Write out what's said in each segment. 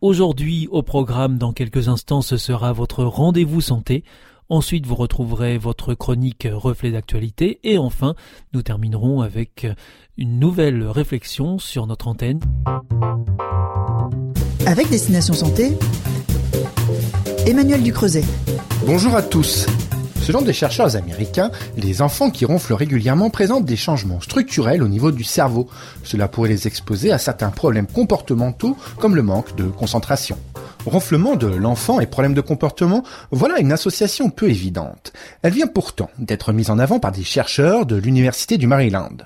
Aujourd'hui, au programme, dans quelques instants, ce sera votre rendez-vous santé. Ensuite, vous retrouverez votre chronique reflet d'actualité. Et enfin, nous terminerons avec une nouvelle réflexion sur notre antenne. Avec Destination Santé, Emmanuel Ducreuset. Bonjour à tous. Selon des chercheurs américains, les enfants qui ronflent régulièrement présentent des changements structurels au niveau du cerveau. Cela pourrait les exposer à certains problèmes comportementaux comme le manque de concentration. Ronflement de l'enfant et problèmes de comportement, voilà une association peu évidente. Elle vient pourtant d'être mise en avant par des chercheurs de l'Université du Maryland.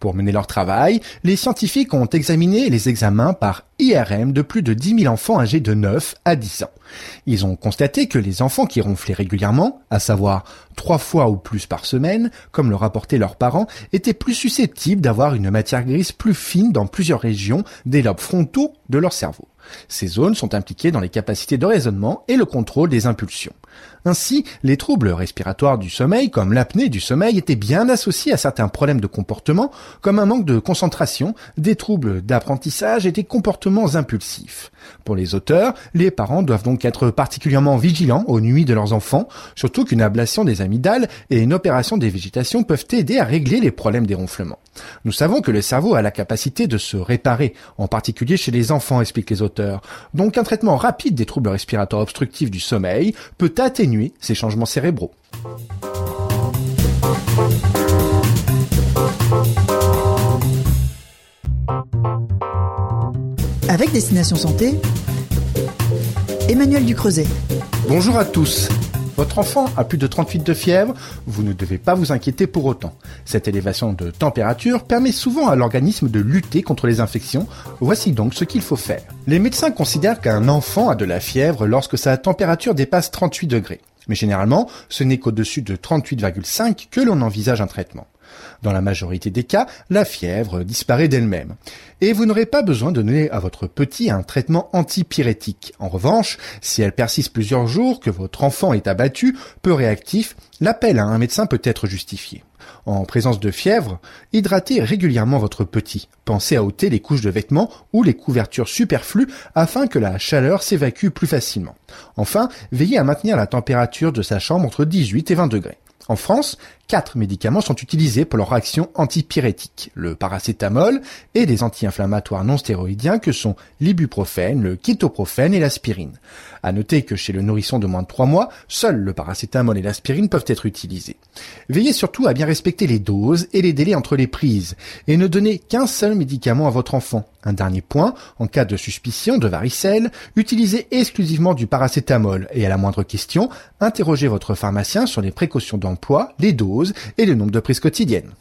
Pour mener leur travail, les scientifiques ont examiné les examens par IRM de plus de 10 000 enfants âgés de 9 à 10 ans. Ils ont constaté que les enfants qui ronflaient régulièrement, à savoir trois fois ou plus par semaine, comme le rapportaient leurs parents, étaient plus susceptibles d'avoir une matière grise plus fine dans plusieurs régions des lobes frontaux de leur cerveau. Ces zones sont impliquées dans les capacités de raisonnement et le contrôle des impulsions. Ainsi, les troubles respiratoires du sommeil, comme l'apnée du sommeil, étaient bien associés à certains problèmes de comportement, comme un manque de concentration, des troubles d'apprentissage et des comportements impulsifs. Pour les auteurs, les parents doivent donc être particulièrement vigilants aux nuits de leurs enfants, surtout qu'une ablation des amygdales et une opération des végétations peuvent aider à régler les problèmes des ronflements. Nous savons que le cerveau a la capacité de se réparer, en particulier chez les enfants, expliquent les auteurs. Donc un traitement rapide des troubles respiratoires obstructifs du sommeil peut atténuer ces changements cérébraux. Avec Destination Santé, Emmanuel Ducreuset. Bonjour à tous. Votre enfant a plus de 38 de fièvre, vous ne devez pas vous inquiéter pour autant. Cette élévation de température permet souvent à l'organisme de lutter contre les infections. Voici donc ce qu'il faut faire. Les médecins considèrent qu'un enfant a de la fièvre lorsque sa température dépasse 38 degrés. Mais généralement, ce n'est qu'au-dessus de 38,5 que l'on envisage un traitement. Dans la majorité des cas, la fièvre disparaît d'elle-même. Et vous n'aurez pas besoin de donner à votre petit un traitement antipyrétique. En revanche, si elle persiste plusieurs jours, que votre enfant est abattu, peu réactif, l'appel à un médecin peut être justifié. En présence de fièvre, hydratez régulièrement votre petit. Pensez à ôter les couches de vêtements ou les couvertures superflues afin que la chaleur s'évacue plus facilement. Enfin, veillez à maintenir la température de sa chambre entre 18 et 20 degrés. En France, quatre médicaments sont utilisés pour leur action antipyrétique, le paracétamol et des anti-inflammatoires non stéroïdiens que sont l'ibuprofène, le kétoprophène et l'aspirine. À noter que chez le nourrisson de moins de 3 mois, seuls le paracétamol et l'aspirine peuvent être utilisés. Veillez surtout à bien respecter les doses et les délais entre les prises et ne donnez qu'un seul médicament à votre enfant. Un dernier point, en cas de suspicion de varicelle, utilisez exclusivement du paracétamol et à la moindre question, interrogez votre pharmacien sur les précautions d'emploi, les doses et le nombre de prises quotidiennes.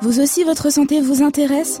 Vous aussi, votre santé vous intéresse?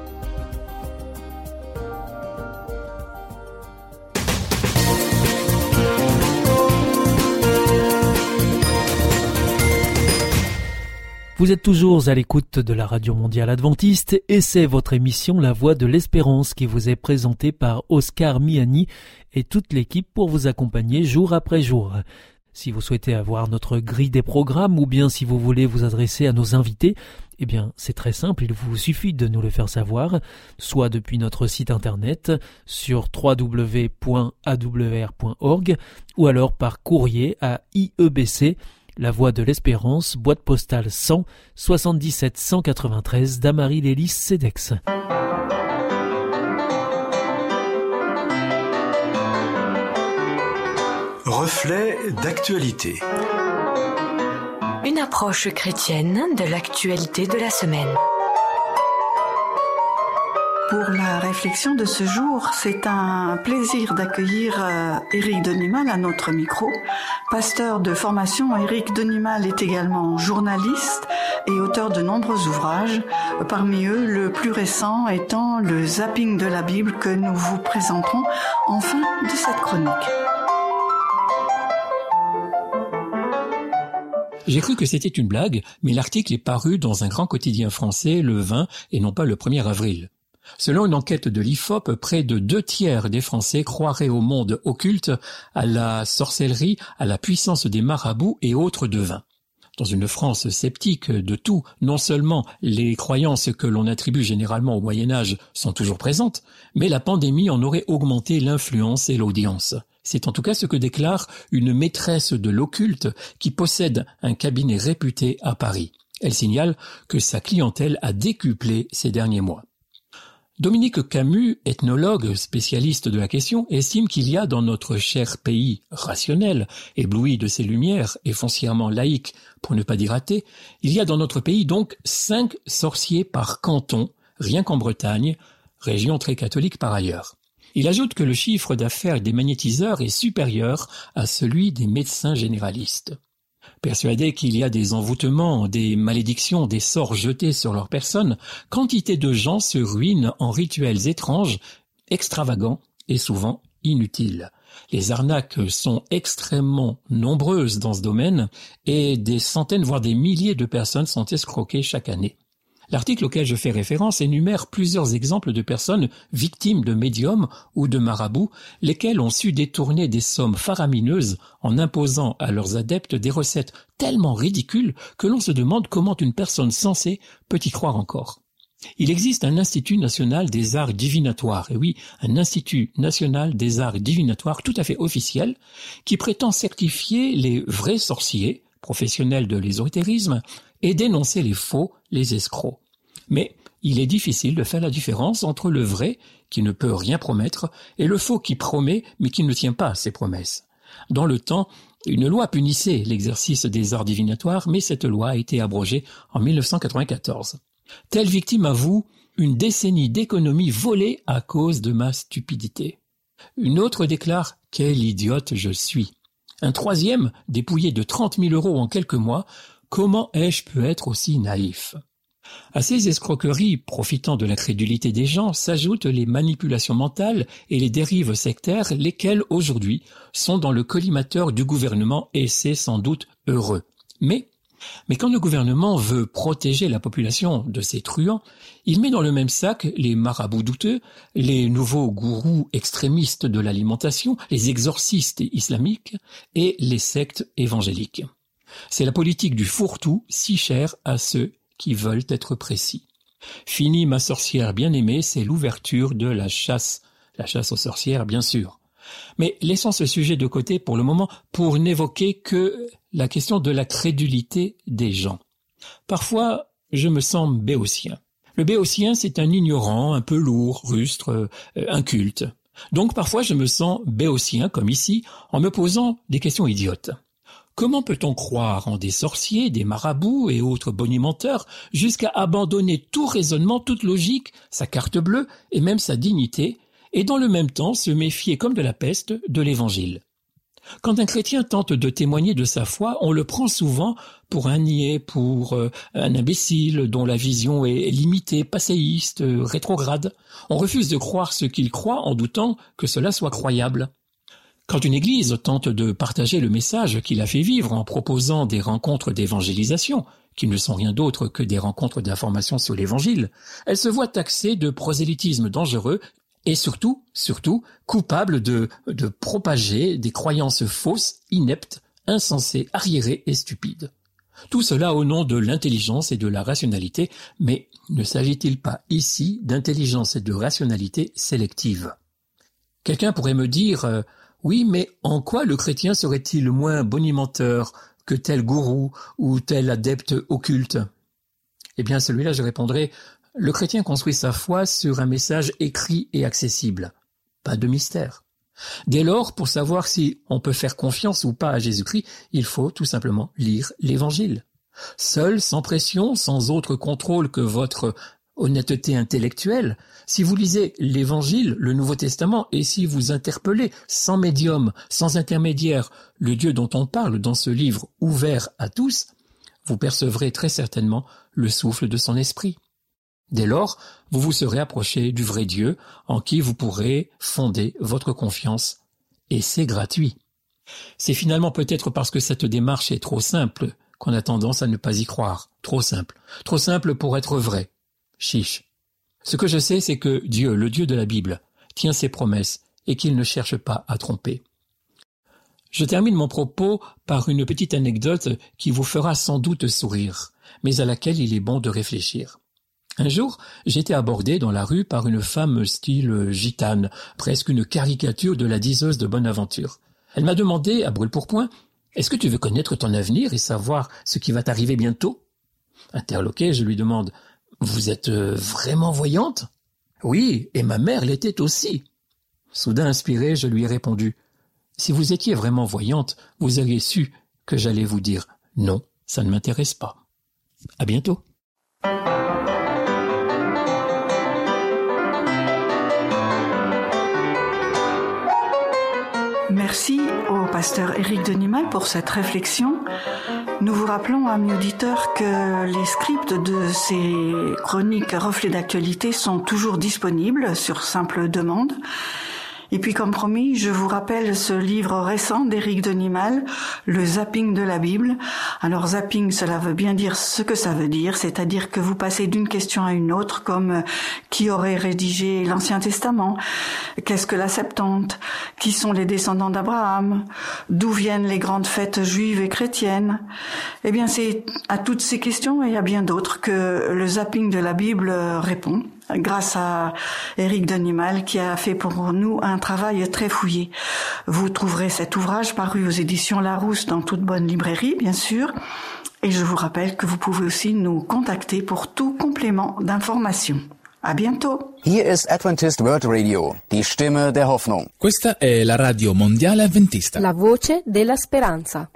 Vous êtes toujours à l'écoute de la Radio Mondiale Adventiste et c'est votre émission La Voix de l'Espérance qui vous est présentée par Oscar Miani et toute l'équipe pour vous accompagner jour après jour. Si vous souhaitez avoir notre grille des programmes ou bien si vous voulez vous adresser à nos invités, eh bien c'est très simple, il vous suffit de nous le faire savoir, soit depuis notre site internet sur www.awr.org ou alors par courrier à IEBC, La Voix de l'Espérance, boîte postale 100 77 193 Damary Lélis Cedex. Reflet d'actualité. Une approche chrétienne de l'actualité de la semaine. Pour la réflexion de ce jour, c'est un plaisir d'accueillir euh, Éric Denimal à notre micro. Pasteur de formation, Éric Denimal est également journaliste et auteur de nombreux ouvrages, parmi eux le plus récent étant le zapping de la Bible que nous vous présenterons en fin de cette chronique. J'ai cru que c'était une blague, mais l'article est paru dans un grand quotidien français le 20 et non pas le 1er avril. Selon une enquête de l'IFOP, près de deux tiers des Français croiraient au monde occulte, à la sorcellerie, à la puissance des marabouts et autres devins. Dans une France sceptique de tout, non seulement les croyances que l'on attribue généralement au Moyen Âge sont toujours présentes, mais la pandémie en aurait augmenté l'influence et l'audience. C'est en tout cas ce que déclare une maîtresse de l'occulte qui possède un cabinet réputé à Paris. Elle signale que sa clientèle a décuplé ces derniers mois. Dominique Camus, ethnologue spécialiste de la question, estime qu'il y a dans notre cher pays rationnel, ébloui de ses lumières et foncièrement laïque, pour ne pas dire athée, il y a dans notre pays donc cinq sorciers par canton, rien qu'en Bretagne, région très catholique par ailleurs. Il ajoute que le chiffre d'affaires des magnétiseurs est supérieur à celui des médecins généralistes. Persuadés qu'il y a des envoûtements, des malédictions, des sorts jetés sur leur personne, quantité de gens se ruinent en rituels étranges, extravagants et souvent inutiles. Les arnaques sont extrêmement nombreuses dans ce domaine et des centaines voire des milliers de personnes sont escroquées chaque année. L'article auquel je fais référence énumère plusieurs exemples de personnes victimes de médiums ou de marabouts, lesquels ont su détourner des sommes faramineuses en imposant à leurs adeptes des recettes tellement ridicules que l'on se demande comment une personne sensée peut y croire encore. Il existe un Institut national des arts divinatoires, et oui, un Institut national des arts divinatoires tout à fait officiel, qui prétend certifier les vrais sorciers, professionnels de l'ésotérisme, et dénoncer les faux, les escrocs. Mais il est difficile de faire la différence entre le vrai, qui ne peut rien promettre, et le faux qui promet, mais qui ne tient pas ses promesses. Dans le temps, une loi punissait l'exercice des arts divinatoires, mais cette loi a été abrogée en 1994. Telle victime avoue une décennie d'économie volée à cause de ma stupidité. Une autre déclare Quel idiote je suis. Un troisième, dépouillé de trente mille euros en quelques mois, Comment ai-je pu être aussi naïf? À ces escroqueries profitant de l'incrédulité des gens s'ajoutent les manipulations mentales et les dérives sectaires, lesquelles aujourd'hui sont dans le collimateur du gouvernement et c'est sans doute heureux. Mais mais quand le gouvernement veut protéger la population de ces truands, il met dans le même sac les marabouts douteux, les nouveaux gourous extrémistes de l'alimentation, les exorcistes islamiques et les sectes évangéliques. C'est la politique du fourre-tout si chère à ceux qui veulent être précis. Fini ma sorcière bien-aimée, c'est l'ouverture de la chasse. La chasse aux sorcières, bien sûr. Mais laissons ce sujet de côté pour le moment pour n'évoquer que la question de la crédulité des gens. Parfois, je me sens béotien. Le béotien, c'est un ignorant, un peu lourd, rustre, euh, inculte. Donc parfois je me sens béotien, comme ici, en me posant des questions idiotes. Comment peut-on croire en des sorciers, des marabouts et autres bonimenteurs jusqu'à abandonner tout raisonnement, toute logique, sa carte bleue et même sa dignité, et dans le même temps se méfier comme de la peste de l'Évangile? Quand un chrétien tente de témoigner de sa foi, on le prend souvent pour un niais, pour euh, un imbécile dont la vision est limitée, passéiste, rétrograde. On refuse de croire ce qu'il croit en doutant que cela soit croyable. Quand une Église tente de partager le message qu'il a fait vivre en proposant des rencontres d'évangélisation, qui ne sont rien d'autre que des rencontres d'information sur l'Évangile, elle se voit taxée de prosélytisme dangereux et surtout, surtout, coupable de, de propager des croyances fausses, ineptes, insensées, arriérées et stupides. Tout cela au nom de l'intelligence et de la rationalité, mais ne s'agit-il pas ici d'intelligence et de rationalité sélective? Quelqu'un pourrait me dire euh, oui, mais en quoi le chrétien serait-il moins bonimenteur que tel gourou ou tel adepte occulte? Eh bien, celui-là, je répondrai, le chrétien construit sa foi sur un message écrit et accessible. Pas de mystère. Dès lors, pour savoir si on peut faire confiance ou pas à Jésus-Christ, il faut tout simplement lire l'Évangile. Seul, sans pression, sans autre contrôle que votre honnêteté intellectuelle, si vous lisez l'Évangile, le Nouveau Testament, et si vous interpellez sans médium, sans intermédiaire, le Dieu dont on parle dans ce livre ouvert à tous, vous percevrez très certainement le souffle de son esprit. Dès lors, vous vous serez approché du vrai Dieu en qui vous pourrez fonder votre confiance. Et c'est gratuit. C'est finalement peut-être parce que cette démarche est trop simple qu'on a tendance à ne pas y croire. Trop simple. Trop simple pour être vrai. Chiche. Ce que je sais, c'est que Dieu, le Dieu de la Bible, tient ses promesses et qu'il ne cherche pas à tromper. Je termine mon propos par une petite anecdote qui vous fera sans doute sourire, mais à laquelle il est bon de réfléchir. Un jour, j'étais abordé dans la rue par une femme style gitane, presque une caricature de la diseuse de bonne aventure. Elle m'a demandé, à brûle-pourpoint, Est-ce que tu veux connaître ton avenir et savoir ce qui va t'arriver bientôt? Interloqué, je lui demande Vous êtes euh, vraiment voyante? Oui, et ma mère l'était aussi. Soudain inspiré, je lui ai répondu Si vous étiez vraiment voyante, vous auriez su que j'allais vous dire non, ça ne m'intéresse pas. À bientôt. Merci au pasteur Éric Denimal pour cette réflexion. Nous vous rappelons, amis auditeurs, que les scripts de ces chroniques reflets d'actualité sont toujours disponibles sur simple demande. Et puis, comme promis, je vous rappelle ce livre récent d'Éric Denimal, Le zapping de la Bible. Alors, zapping, cela veut bien dire ce que ça veut dire, c'est-à-dire que vous passez d'une question à une autre, comme euh, qui aurait rédigé l'Ancien Testament, qu'est-ce que la Septante, qui sont les descendants d'Abraham, d'où viennent les grandes fêtes juives et chrétiennes? Eh bien, c'est à toutes ces questions et à bien d'autres que le zapping de la Bible répond grâce à Éric Denimal qui a fait pour nous un travail très fouillé. Vous trouverez cet ouvrage paru aux éditions Larousse dans toute bonne librairie, bien sûr. Et je vous rappelle que vous pouvez aussi nous contacter pour tout complément d'information. À bientôt. Hier ist Adventist World Radio, die Stimme der Hoffnung. Questa è la radio mondiale adventista. La voce della speranza.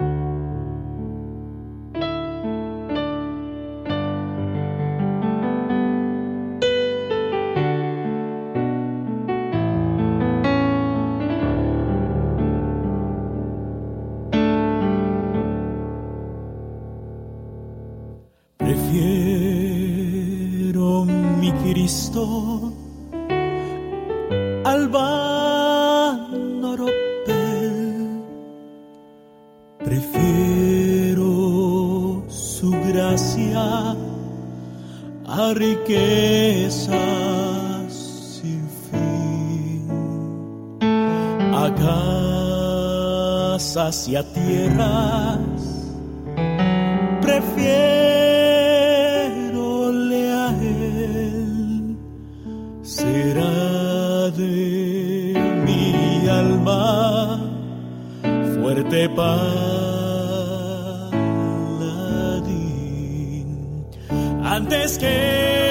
Casas y a tierras. Prefiérole a él, será de mi alma fuerte paladín antes que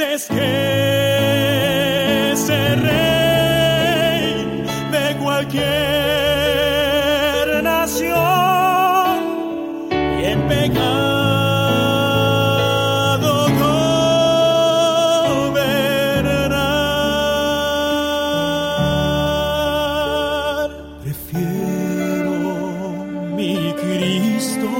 antes que rey de cualquier nación y en pecado prefiero mi Cristo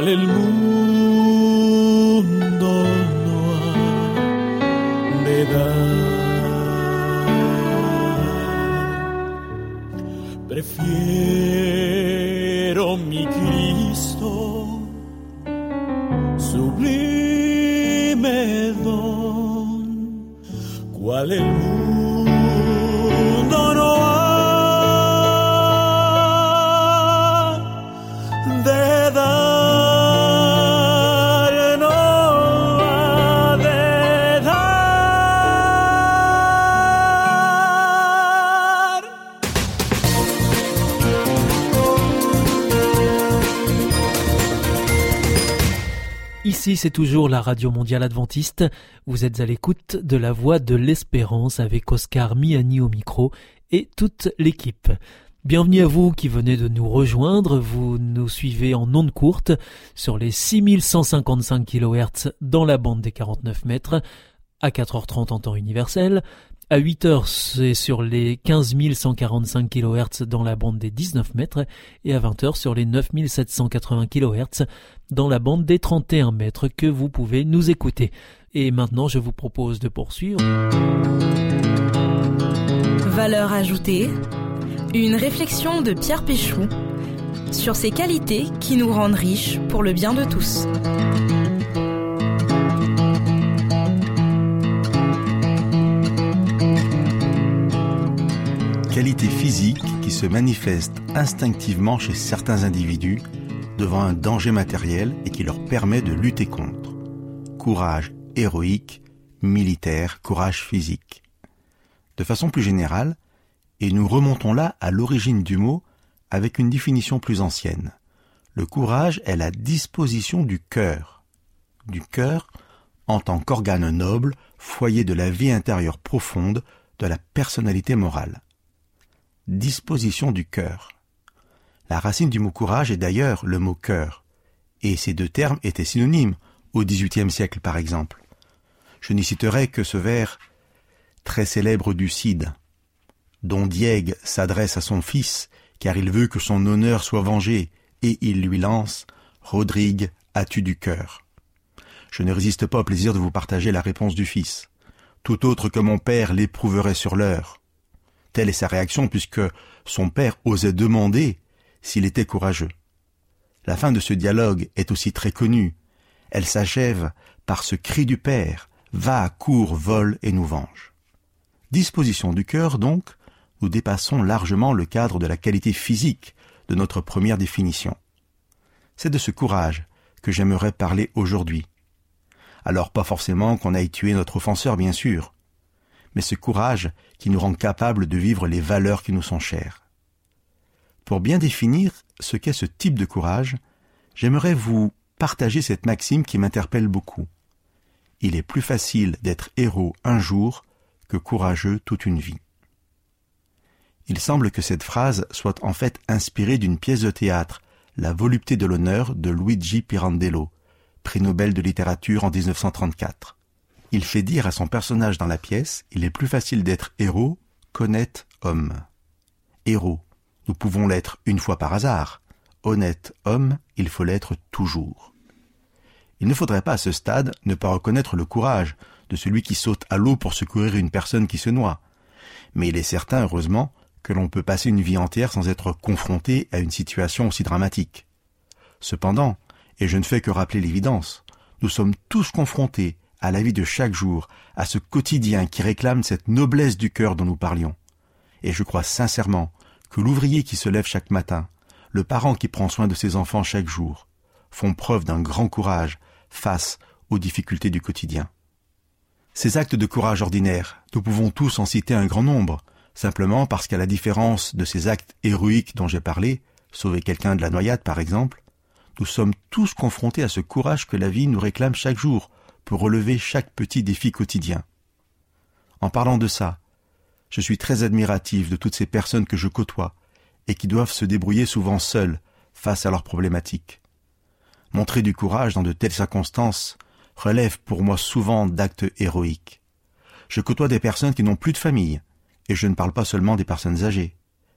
Aleluya. Ici, c'est toujours la Radio Mondiale Adventiste. Vous êtes à l'écoute de la Voix de l'Espérance avec Oscar Miani au micro et toute l'équipe. Bienvenue à vous qui venez de nous rejoindre. Vous nous suivez en ondes courtes sur les 6155 kHz dans la bande des 49 mètres, à 4h30 en temps universel. À 8h, c'est sur les 15145 kHz dans la bande des 19 mètres et à 20h sur les 9780 kHz dans la bande des 31 mètres que vous pouvez nous écouter. Et maintenant, je vous propose de poursuivre. Valeur ajoutée, une réflexion de Pierre Péchou sur ces qualités qui nous rendent riches pour le bien de tous. Qualité physique qui se manifeste instinctivement chez certains individus devant un danger matériel et qui leur permet de lutter contre. Courage héroïque, militaire, courage physique. De façon plus générale, et nous remontons là à l'origine du mot avec une définition plus ancienne. Le courage est la disposition du cœur. Du cœur en tant qu'organe noble, foyer de la vie intérieure profonde, de la personnalité morale. Disposition du cœur. La racine du mot courage est d'ailleurs le mot cœur, et ces deux termes étaient synonymes au XVIIIe siècle par exemple. Je n'y citerai que ce vers très célèbre du Cid, dont Diègue s'adresse à son fils, car il veut que son honneur soit vengé, et il lui lance Rodrigue, as-tu du cœur? Je ne résiste pas au plaisir de vous partager la réponse du fils. Tout autre que mon père l'éprouverait sur l'heure. Telle est sa réaction puisque son père osait demander s'il était courageux. La fin de ce dialogue est aussi très connue. Elle s'achève par ce cri du père Va, cours, vole et nous venge. Disposition du cœur, donc, nous dépassons largement le cadre de la qualité physique de notre première définition. C'est de ce courage que j'aimerais parler aujourd'hui. Alors pas forcément qu'on aille tuer notre offenseur, bien sûr, mais ce courage qui nous rend capables de vivre les valeurs qui nous sont chères. Pour bien définir ce qu'est ce type de courage, j'aimerais vous partager cette maxime qui m'interpelle beaucoup. Il est plus facile d'être héros un jour que courageux toute une vie. Il semble que cette phrase soit en fait inspirée d'une pièce de théâtre, La volupté de l'honneur de Luigi Pirandello, prix Nobel de littérature en 1934. Il fait dire à son personnage dans la pièce, il est plus facile d'être héros qu'honnête homme. Héros, nous pouvons l'être une fois par hasard. Honnête homme, il faut l'être toujours. Il ne faudrait pas à ce stade ne pas reconnaître le courage de celui qui saute à l'eau pour secourir une personne qui se noie. Mais il est certain, heureusement, que l'on peut passer une vie entière sans être confronté à une situation aussi dramatique. Cependant, et je ne fais que rappeler l'évidence, nous sommes tous confrontés à la vie de chaque jour, à ce quotidien qui réclame cette noblesse du cœur dont nous parlions. Et je crois sincèrement que l'ouvrier qui se lève chaque matin, le parent qui prend soin de ses enfants chaque jour, font preuve d'un grand courage face aux difficultés du quotidien. Ces actes de courage ordinaires, nous pouvons tous en citer un grand nombre, simplement parce qu'à la différence de ces actes héroïques dont j'ai parlé, sauver quelqu'un de la noyade par exemple, nous sommes tous confrontés à ce courage que la vie nous réclame chaque jour pour relever chaque petit défi quotidien. En parlant de ça, je suis très admiratif de toutes ces personnes que je côtoie et qui doivent se débrouiller souvent seules face à leurs problématiques. Montrer du courage dans de telles circonstances relève pour moi souvent d'actes héroïques. Je côtoie des personnes qui n'ont plus de famille, et je ne parle pas seulement des personnes âgées,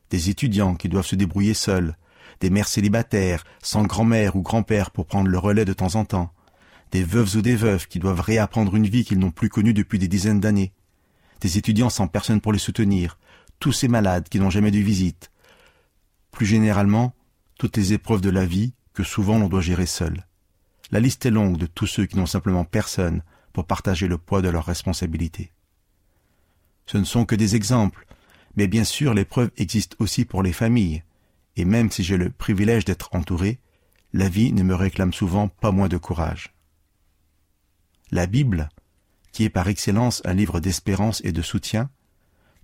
des étudiants qui doivent se débrouiller seuls, des mères célibataires, sans grand-mère ou grand-père pour prendre le relais de temps en temps, des veuves ou des veuves qui doivent réapprendre une vie qu'ils n'ont plus connue depuis des dizaines d'années, des étudiants sans personne pour les soutenir, tous ces malades qui n'ont jamais de visite. Plus généralement, toutes les épreuves de la vie que souvent l'on doit gérer seul. La liste est longue de tous ceux qui n'ont simplement personne pour partager le poids de leurs responsabilités. Ce ne sont que des exemples, mais bien sûr l'épreuve existe aussi pour les familles, et même si j'ai le privilège d'être entouré, la vie ne me réclame souvent pas moins de courage. La Bible, qui est par excellence un livre d'espérance et de soutien,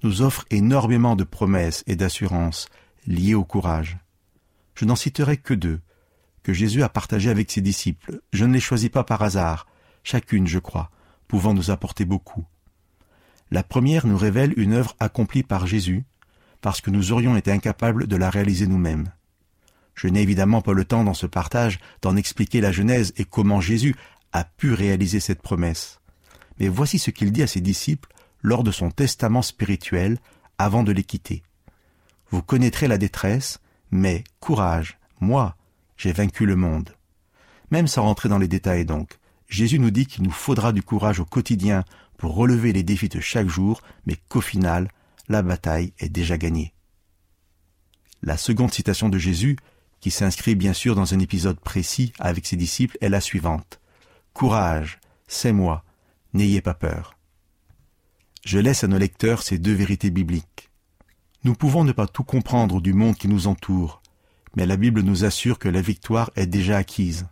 nous offre énormément de promesses et d'assurances liées au courage. Je n'en citerai que deux, que Jésus a partagées avec ses disciples. Je ne les choisis pas par hasard, chacune, je crois, pouvant nous apporter beaucoup. La première nous révèle une œuvre accomplie par Jésus, parce que nous aurions été incapables de la réaliser nous-mêmes. Je n'ai évidemment pas le temps dans ce partage d'en expliquer la Genèse et comment Jésus a pu réaliser cette promesse. Mais voici ce qu'il dit à ses disciples lors de son testament spirituel avant de les quitter. Vous connaîtrez la détresse, mais courage, moi, j'ai vaincu le monde. Même sans rentrer dans les détails donc, Jésus nous dit qu'il nous faudra du courage au quotidien pour relever les défis de chaque jour, mais qu'au final, la bataille est déjà gagnée. La seconde citation de Jésus, qui s'inscrit bien sûr dans un épisode précis avec ses disciples, est la suivante. Courage, c'est moi, n'ayez pas peur. Je laisse à nos lecteurs ces deux vérités bibliques. Nous pouvons ne pas tout comprendre du monde qui nous entoure, mais la Bible nous assure que la victoire est déjà acquise.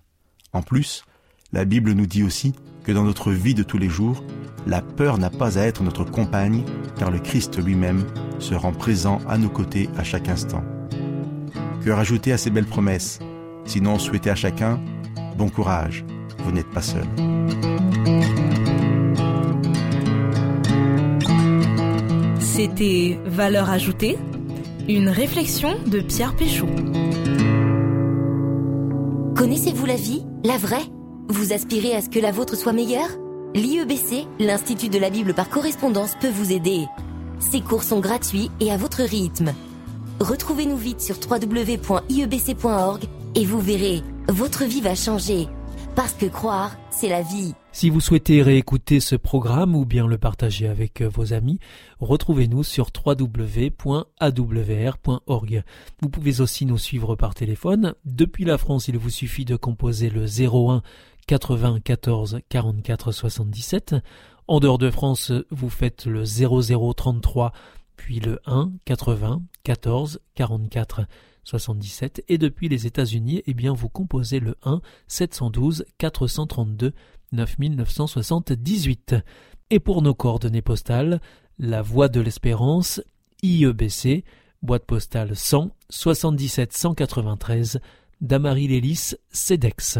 En plus, la Bible nous dit aussi que dans notre vie de tous les jours, la peur n'a pas à être notre compagne, car le Christ lui-même se rend présent à nos côtés à chaque instant. Que rajouter à ces belles promesses? Sinon, souhaitez à chacun bon courage, vous n'êtes pas seul. C'était Valeur ajoutée, une réflexion de Pierre Péchaud. Connaissez-vous la vie, la vraie? Vous aspirez à ce que la vôtre soit meilleure? L'IEBC, l'Institut de la Bible par correspondance, peut vous aider. Ces cours sont gratuits et à votre rythme. Retrouvez-nous vite sur www.iebc.org et vous verrez, votre vie va changer. Parce que croire, c'est la vie. Si vous souhaitez réécouter ce programme ou bien le partager avec euh, vos amis, retrouvez-nous sur www.awr.org. Vous pouvez aussi nous suivre par téléphone. Depuis la France, il vous suffit de composer le 01 80 14 44 77. En dehors de France, vous faites le 0033 puis le 1 80 14 44 77 et depuis les États-Unis, eh bien vous composez le 1 712 432 9978. Et pour nos coordonnées postales, la Voie de l'Espérance, IEBC, boîte postale 100 77 193, Damary Lélis, CEDEX.